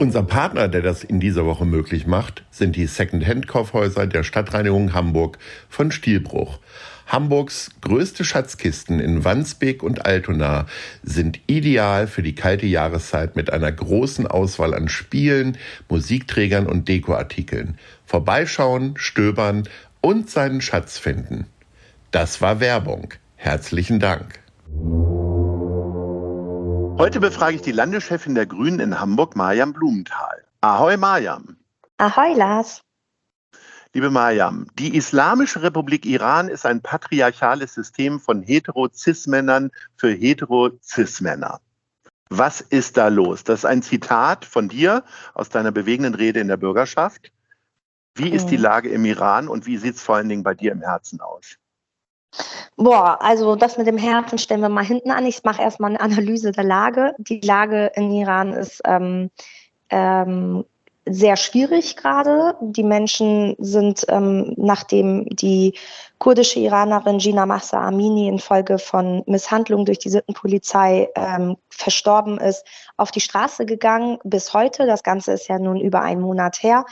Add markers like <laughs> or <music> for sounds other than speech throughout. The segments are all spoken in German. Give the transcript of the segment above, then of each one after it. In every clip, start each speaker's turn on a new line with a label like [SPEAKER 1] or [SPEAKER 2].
[SPEAKER 1] Unser Partner, der das in dieser Woche möglich macht, sind die Second-Hand-Kaufhäuser der Stadtreinigung Hamburg von Stielbruch. Hamburgs größte Schatzkisten in Wandsbek und Altona sind ideal für die kalte Jahreszeit mit einer großen Auswahl an Spielen, Musikträgern und Dekoartikeln. Vorbeischauen, stöbern und seinen Schatz finden. Das war Werbung. Herzlichen Dank. Heute befrage ich die Landeschefin der Grünen in Hamburg, Mariam Blumenthal. Ahoi, Mariam.
[SPEAKER 2] Ahoi, Lars.
[SPEAKER 1] Liebe Mariam, die Islamische Republik Iran ist ein patriarchales System von hetero-cis-Männern für hetero-cis-Männer. Was ist da los? Das ist ein Zitat von dir aus deiner bewegenden Rede in der Bürgerschaft. Wie ist die mhm. Lage im Iran und wie sieht es vor allen Dingen bei dir im Herzen aus?
[SPEAKER 2] Boah, also das mit dem Herzen stellen wir mal hinten an. Ich mache erstmal eine Analyse der Lage. Die Lage in Iran ist ähm, ähm, sehr schwierig gerade. Die Menschen sind, ähm, nachdem die kurdische Iranerin Gina Mahsa Amini infolge von Misshandlung durch die Sittenpolizei ähm, verstorben ist, auf die Straße gegangen bis heute. Das Ganze ist ja nun über einen Monat her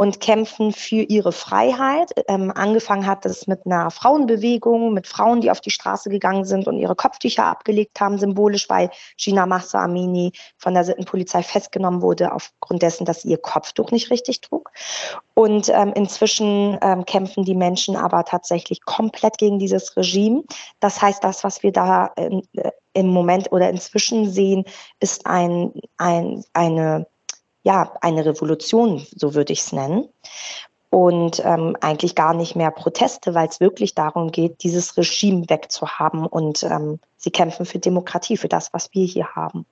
[SPEAKER 2] und kämpfen für ihre Freiheit. Ähm, angefangen hat es mit einer Frauenbewegung, mit Frauen, die auf die Straße gegangen sind und ihre Kopftücher abgelegt haben, symbolisch, weil Gina Mahsa Amini von der Sittenpolizei festgenommen wurde aufgrund dessen, dass sie ihr Kopftuch nicht richtig trug. Und ähm, inzwischen ähm, kämpfen die Menschen aber tatsächlich komplett gegen dieses Regime. Das heißt, das, was wir da in, äh, im Moment oder inzwischen sehen, ist ein, ein, eine ja, eine Revolution, so würde ich es nennen. Und ähm, eigentlich gar nicht mehr Proteste, weil es wirklich darum geht, dieses Regime wegzuhaben. Und ähm, sie kämpfen für Demokratie, für das, was wir hier haben.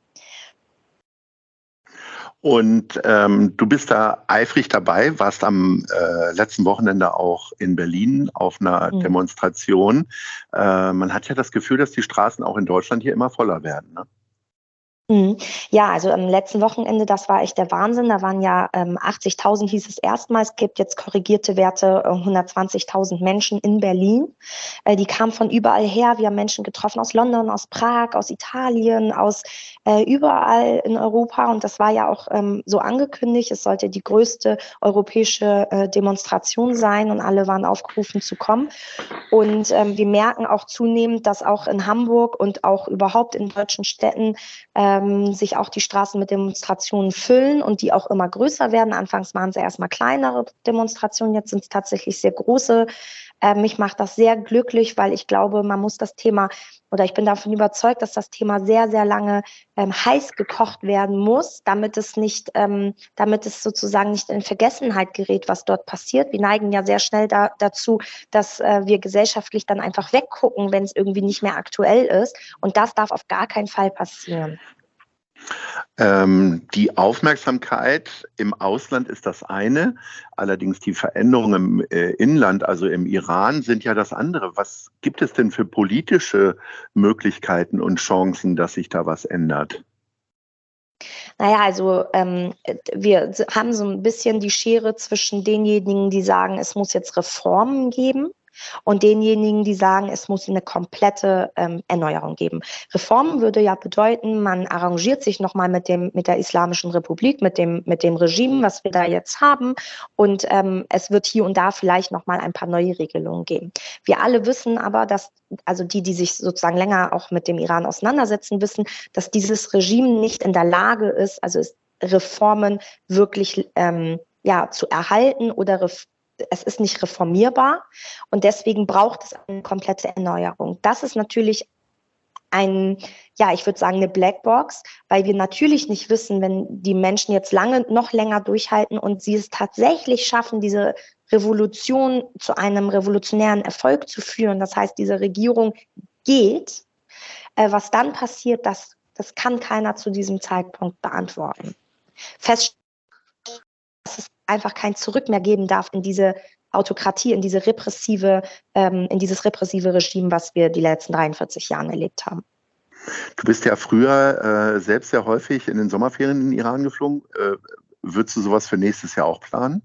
[SPEAKER 1] Und ähm, du bist da eifrig dabei, warst am äh, letzten Wochenende auch in Berlin auf einer mhm. Demonstration. Äh, man hat ja das Gefühl, dass die Straßen auch in Deutschland hier immer voller werden. Ne?
[SPEAKER 2] Mhm. Ja, also am letzten Wochenende, das war echt der Wahnsinn. Da waren ja ähm, 80.000 hieß es erstmals, gibt jetzt korrigierte Werte, äh, 120.000 Menschen in Berlin. Äh, die kamen von überall her. Wir haben Menschen getroffen aus London, aus Prag, aus Italien, aus äh, überall in Europa. Und das war ja auch ähm, so angekündigt. Es sollte die größte europäische äh, Demonstration sein und alle waren aufgerufen zu kommen. Und ähm, wir merken auch zunehmend, dass auch in Hamburg und auch überhaupt in deutschen Städten äh, ähm, sich auch die Straßen mit Demonstrationen füllen und die auch immer größer werden. Anfangs waren es erstmal kleinere Demonstrationen, jetzt sind es tatsächlich sehr große. Äh, mich macht das sehr glücklich, weil ich glaube, man muss das Thema oder ich bin davon überzeugt, dass das Thema sehr, sehr lange ähm, heiß gekocht werden muss, damit es nicht, ähm, damit es sozusagen nicht in Vergessenheit gerät, was dort passiert. Wir neigen ja sehr schnell da, dazu, dass äh, wir gesellschaftlich dann einfach weggucken, wenn es irgendwie nicht mehr aktuell ist. Und das darf auf gar keinen Fall passieren.
[SPEAKER 1] Ähm, die Aufmerksamkeit im Ausland ist das eine, allerdings die Veränderungen im äh, Inland, also im Iran, sind ja das andere. Was gibt es denn für politische Möglichkeiten und Chancen, dass sich da was ändert?
[SPEAKER 2] Naja, also ähm, wir haben so ein bisschen die Schere zwischen denjenigen, die sagen, es muss jetzt Reformen geben und denjenigen, die sagen, es muss eine komplette ähm, Erneuerung geben. Reformen würde ja bedeuten, man arrangiert sich nochmal mit dem mit der Islamischen Republik, mit dem mit dem Regime, was wir da jetzt haben, und ähm, es wird hier und da vielleicht nochmal ein paar neue Regelungen geben. Wir alle wissen aber, dass also die, die sich sozusagen länger auch mit dem Iran auseinandersetzen, wissen, dass dieses Regime nicht in der Lage ist, also Reformen wirklich ähm, ja, zu erhalten oder es ist nicht reformierbar und deswegen braucht es eine komplette Erneuerung. Das ist natürlich ein, ja, ich würde sagen, eine Blackbox, weil wir natürlich nicht wissen, wenn die Menschen jetzt lange, noch länger durchhalten und sie es tatsächlich schaffen, diese Revolution zu einem revolutionären Erfolg zu führen. Das heißt, diese Regierung geht. Äh, was dann passiert, das, das kann keiner zu diesem Zeitpunkt beantworten. Fest es einfach kein Zurück mehr geben darf in diese Autokratie, in diese repressive, ähm, in dieses repressive Regime, was wir die letzten 43 Jahre erlebt haben.
[SPEAKER 1] Du bist ja früher äh, selbst sehr häufig in den Sommerferien in den Iran geflogen. Äh, würdest du sowas für nächstes Jahr auch planen?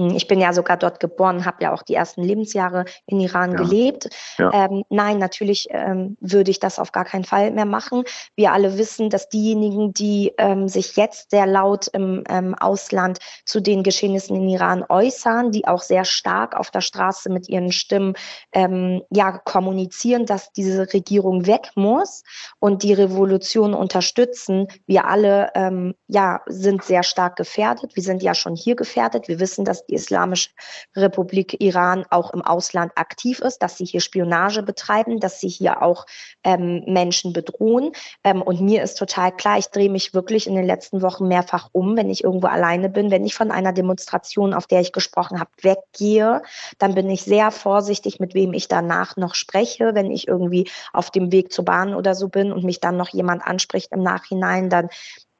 [SPEAKER 2] Hm, ich bin ja sogar dort geboren, habe ja auch die ersten Lebensjahre in Iran ja. gelebt. Ja. Ähm, nein, natürlich ähm, würde ich das auf gar keinen Fall mehr machen. Wir alle wissen, dass diejenigen, die ähm, sich jetzt sehr laut im ähm, Ausland zu den Geschehnissen in Iran äußern, die auch sehr stark auf der Straße mit ihren Stimmen ähm, ja kommunizieren, dass diese Regierung weg muss und die Revolution unterstützen. Wir alle ähm, ja sind sehr stark gefährdet. Wir sind ja schon hier gefährdet. Wir wissen, dass die Islamische Republik Iran auch im Ausland aktiv ist, dass sie hier Spionage betreiben, dass sie hier auch ähm, Menschen bedrohen. Ähm, und mir ist total klar, ich drehe mich wirklich in den letzten Wochen mehrfach um, wenn ich irgendwo alleine bin, wenn ich von einer Demonstration, auf der ich gesprochen habe, weggehe, dann bin ich sehr vorsichtig, mit wem ich danach noch spreche. Wenn ich irgendwie auf dem Weg zur Bahn oder so bin und mich dann noch jemand anspricht im Nachhinein, dann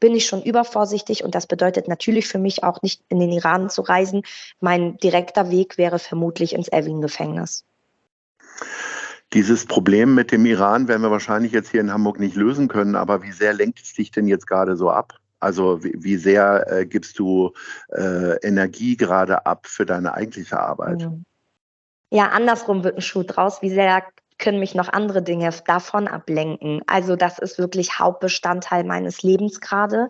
[SPEAKER 2] bin ich schon übervorsichtig und das bedeutet natürlich für mich auch nicht in den Iran zu reisen. Mein direkter Weg wäre vermutlich ins Evin-Gefängnis.
[SPEAKER 1] Dieses Problem mit dem Iran werden wir wahrscheinlich jetzt hier in Hamburg nicht lösen können, aber wie sehr lenkt es dich denn jetzt gerade so ab? Also wie, wie sehr äh, gibst du äh, Energie gerade ab für deine eigentliche Arbeit?
[SPEAKER 2] Ja, andersrum wird ein Schuh draus. Wie sehr können mich noch andere Dinge davon ablenken. Also das ist wirklich Hauptbestandteil meines Lebens gerade.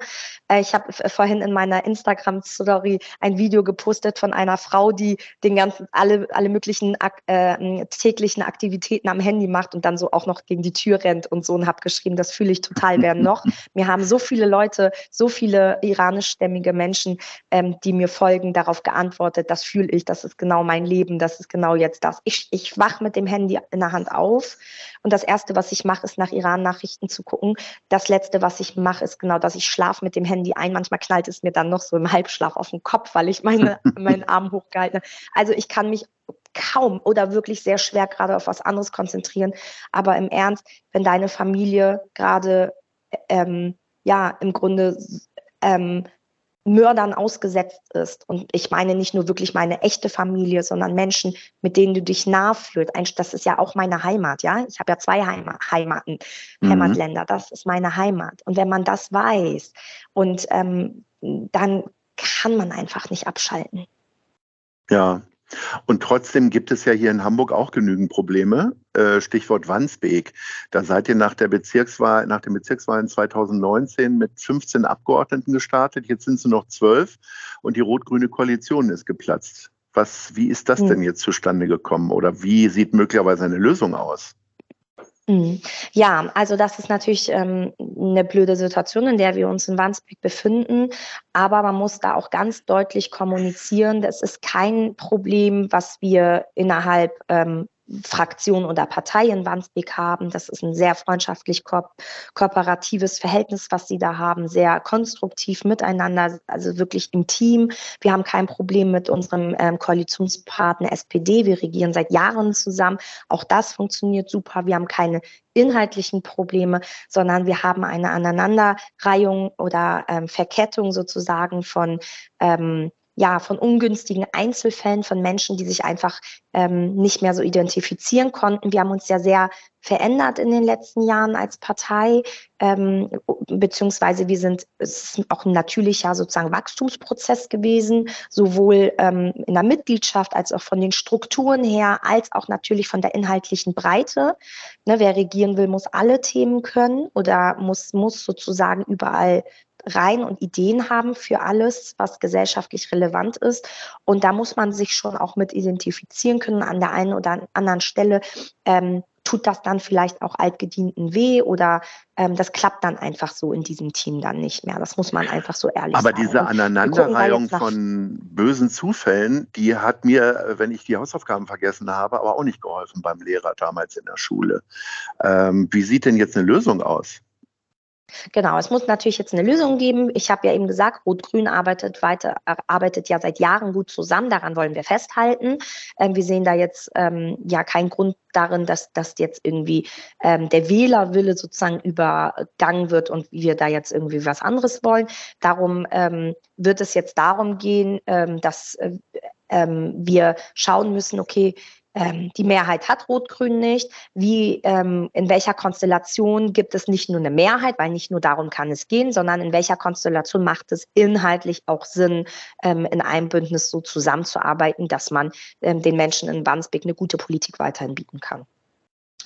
[SPEAKER 2] Äh, ich habe vorhin in meiner Instagram-Story ein Video gepostet von einer Frau, die den ganzen alle alle möglichen äh, täglichen Aktivitäten am Handy macht und dann so auch noch gegen die Tür rennt und so und habe geschrieben, das fühle ich total gern <laughs> noch. Mir haben so viele Leute, so viele iranischstämmige Menschen, ähm, die mir folgen, darauf geantwortet, das fühle ich, das ist genau mein Leben, das ist genau jetzt das. Ich, ich wach mit dem Handy in der Hand auf auf. Und das Erste, was ich mache, ist nach Iran-Nachrichten zu gucken. Das Letzte, was ich mache, ist genau, dass ich schlafe mit dem Handy ein. Manchmal knallt es mir dann noch so im Halbschlaf auf den Kopf, weil ich meine, <laughs> meinen Arm hochgehalten habe. Also ich kann mich kaum oder wirklich sehr schwer gerade auf was anderes konzentrieren. Aber im Ernst, wenn deine Familie gerade ähm, ja im Grunde ähm, Mördern ausgesetzt ist. Und ich meine nicht nur wirklich meine echte Familie, sondern Menschen, mit denen du dich nah fühlst. Das ist ja auch meine Heimat, ja. Ich habe ja zwei Heima Heimaten, mhm. Heimatländer. Das ist meine Heimat. Und wenn man das weiß, und ähm, dann kann man einfach nicht abschalten.
[SPEAKER 1] Ja, und trotzdem gibt es ja hier in Hamburg auch genügend Probleme. Äh, Stichwort Wandsbek. Da seid ihr nach der Bezirkswahl, nach den Bezirkswahlen 2019 mit 15 Abgeordneten gestartet. Jetzt sind es nur noch zwölf und die rot-grüne Koalition ist geplatzt. Was, wie ist das hm. denn jetzt zustande gekommen oder wie sieht möglicherweise eine Lösung aus?
[SPEAKER 2] Mhm. Ja, also das ist natürlich ähm, eine blöde Situation, in der wir uns in Wandsbek befinden. Aber man muss da auch ganz deutlich kommunizieren, das ist kein Problem, was wir innerhalb ähm, Fraktion oder Partei in Wandsbek haben. Das ist ein sehr freundschaftlich ko kooperatives Verhältnis, was sie da haben, sehr konstruktiv miteinander, also wirklich im Team. Wir haben kein Problem mit unserem ähm, Koalitionspartner SPD. Wir regieren seit Jahren zusammen. Auch das funktioniert super. Wir haben keine inhaltlichen Probleme, sondern wir haben eine Aneinanderreihung oder ähm, Verkettung sozusagen von ähm, ja, von ungünstigen Einzelfällen von Menschen, die sich einfach ähm, nicht mehr so identifizieren konnten. Wir haben uns ja sehr verändert in den letzten Jahren als Partei, ähm, beziehungsweise wir sind, es ist auch ein natürlicher sozusagen Wachstumsprozess gewesen, sowohl ähm, in der Mitgliedschaft als auch von den Strukturen her, als auch natürlich von der inhaltlichen Breite. Ne, wer regieren will, muss alle Themen können oder muss, muss sozusagen überall rein und Ideen haben für alles, was gesellschaftlich relevant ist. Und da muss man sich schon auch mit identifizieren können. An der einen oder anderen Stelle ähm, tut das dann vielleicht auch Altgedienten weh oder ähm, das klappt dann einfach so in diesem Team dann nicht mehr. Das muss man einfach so ehrlich
[SPEAKER 1] Aber sagen. Aber diese Aneinanderreihung von bösen Zufällen, die hat mir, wenn ich die Hausaufgaben vergessen habe, aber auch nicht geholfen beim Lehrer damals in der Schule. Ähm, wie sieht denn jetzt eine Lösung aus?
[SPEAKER 2] Genau, es muss natürlich jetzt eine Lösung geben. Ich habe ja eben gesagt, Rot-Grün arbeitet weiter, arbeitet ja seit Jahren gut zusammen. Daran wollen wir festhalten. Ähm, wir sehen da jetzt ähm, ja keinen Grund darin, dass, dass jetzt irgendwie ähm, der Wählerwille sozusagen übergangen wird und wir da jetzt irgendwie was anderes wollen. Darum ähm, wird es jetzt darum gehen, ähm, dass äh, ähm, wir schauen müssen, okay, ähm, die Mehrheit hat Rot-Grün nicht. Wie, ähm, in welcher Konstellation gibt es nicht nur eine Mehrheit, weil nicht nur darum kann es gehen, sondern in welcher Konstellation macht es inhaltlich auch Sinn, ähm, in einem Bündnis so zusammenzuarbeiten, dass man ähm, den Menschen in Wandsbek eine gute Politik weiterhin bieten kann.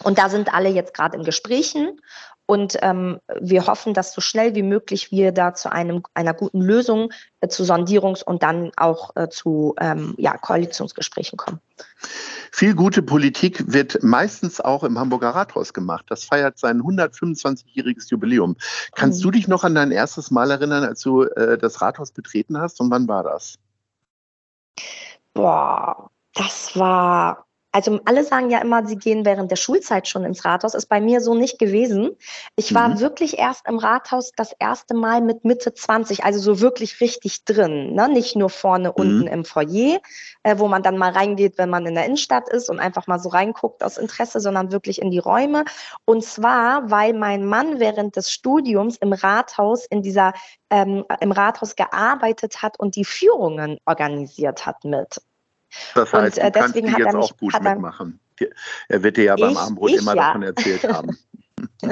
[SPEAKER 2] Und da sind alle jetzt gerade in Gesprächen und ähm, wir hoffen, dass so schnell wie möglich wir da zu einem, einer guten Lösung, äh, zu Sondierungs- und dann auch äh, zu ähm, ja, Koalitionsgesprächen kommen.
[SPEAKER 1] Viel gute Politik wird meistens auch im Hamburger Rathaus gemacht. Das feiert sein 125-jähriges Jubiläum. Kannst mhm. du dich noch an dein erstes Mal erinnern, als du äh, das Rathaus betreten hast und wann war das?
[SPEAKER 2] Boah, das war also alle sagen ja immer, sie gehen während der Schulzeit schon ins Rathaus. Ist bei mir so nicht gewesen. Ich war mhm. wirklich erst im Rathaus das erste Mal mit Mitte 20, also so wirklich richtig drin. Ne? Nicht nur vorne mhm. unten im Foyer, äh, wo man dann mal reingeht, wenn man in der Innenstadt ist und einfach mal so reinguckt aus Interesse, sondern wirklich in die Räume. Und zwar, weil mein Mann während des Studiums im Rathaus in dieser ähm, im Rathaus gearbeitet hat und die Führungen organisiert hat mit.
[SPEAKER 1] Das heißt, und, äh, du kannst deswegen jetzt auch gut mitmachen. Er wird dir ja beim Abendbrot ich, immer ja. davon erzählt <laughs> haben. <laughs>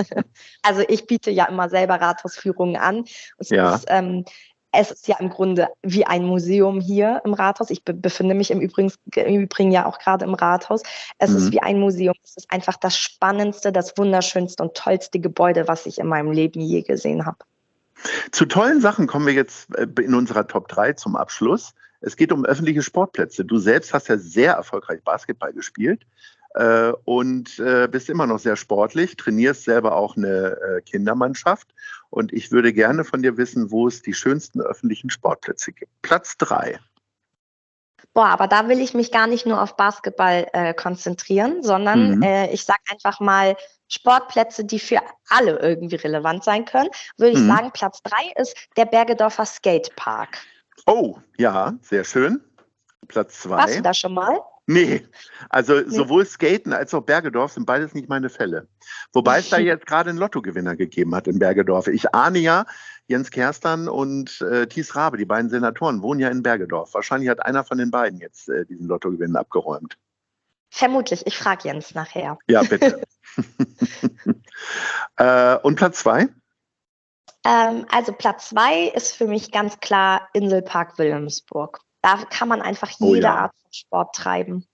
[SPEAKER 2] also ich biete ja immer selber Rathausführungen an. Es, ja. ist, ähm, es ist ja im Grunde wie ein Museum hier im Rathaus. Ich be befinde mich im Übrigen, im Übrigen ja auch gerade im Rathaus. Es mhm. ist wie ein Museum. Es ist einfach das spannendste, das wunderschönste und tollste Gebäude, was ich in meinem Leben je gesehen habe.
[SPEAKER 1] Zu tollen Sachen kommen wir jetzt äh, in unserer Top 3 zum Abschluss. Es geht um öffentliche Sportplätze. Du selbst hast ja sehr erfolgreich Basketball gespielt äh, und äh, bist immer noch sehr sportlich, trainierst selber auch eine äh, Kindermannschaft. Und ich würde gerne von dir wissen, wo es die schönsten öffentlichen Sportplätze gibt. Platz drei.
[SPEAKER 2] Boah, aber da will ich mich gar nicht nur auf Basketball äh, konzentrieren, sondern mhm. äh, ich sage einfach mal Sportplätze, die für alle irgendwie relevant sein können. Würde mhm. ich sagen, Platz drei ist der Bergedorfer Skatepark.
[SPEAKER 1] Oh, ja, sehr schön. Platz zwei.
[SPEAKER 2] Warst du da schon mal?
[SPEAKER 1] Nee, also nee. sowohl Skaten als auch Bergedorf sind beides nicht meine Fälle. Wobei es da <laughs> jetzt gerade einen Lottogewinner gegeben hat in Bergedorf. Ich ahne ja, Jens Kerstern und äh, Thies Rabe, die beiden Senatoren, wohnen ja in Bergedorf. Wahrscheinlich hat einer von den beiden jetzt äh, diesen Lottogewinn abgeräumt.
[SPEAKER 2] Vermutlich, ich frage Jens nachher.
[SPEAKER 1] Ja, bitte. <laughs> <laughs> äh, und Platz zwei?
[SPEAKER 2] Ähm, also Platz zwei ist für mich ganz klar Inselpark Wilhelmsburg. Da kann man einfach oh jede oh ja. Art von Sport treiben.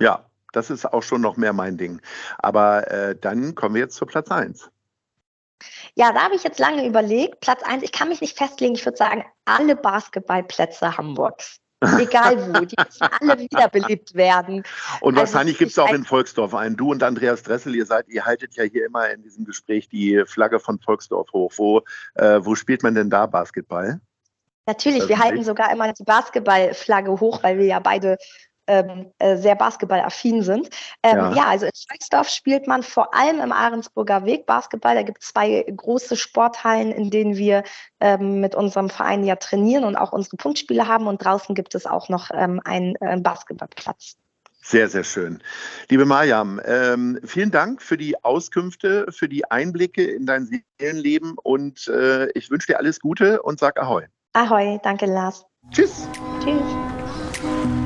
[SPEAKER 1] Ja, das ist auch schon noch mehr mein Ding. Aber äh, dann kommen wir jetzt zu Platz eins.
[SPEAKER 2] Ja, da habe ich jetzt lange überlegt. Platz eins, ich kann mich nicht festlegen. Ich würde sagen, alle Basketballplätze Hamburgs. Egal wo, die müssen alle wiederbelebt werden.
[SPEAKER 1] Und also wahrscheinlich gibt es auch in Volksdorf einen. Du und Andreas Dressel, ihr seid, ihr haltet ja hier immer in diesem Gespräch die Flagge von Volksdorf hoch. Wo, äh, wo spielt man denn da Basketball?
[SPEAKER 2] Natürlich, wir halten sogar immer die Basketballflagge hoch, weil wir ja beide ähm, äh, sehr basketballaffin sind. Ähm, ja. ja. also in Schalksdorf spielt man vor allem im Ahrensburger Weg Basketball. Da gibt es zwei große Sporthallen, in denen wir ähm, mit unserem Verein ja trainieren und auch unsere Punktspiele haben. Und draußen gibt es auch noch ähm, einen äh, Basketballplatz.
[SPEAKER 1] Sehr, sehr schön. Liebe Mariam, ähm, vielen Dank für die Auskünfte, für die Einblicke in dein Seelenleben und äh, ich wünsche dir alles Gute und sag Ahoi.
[SPEAKER 2] Ahoi, danke Lars.
[SPEAKER 1] Tschüss. Tschüss.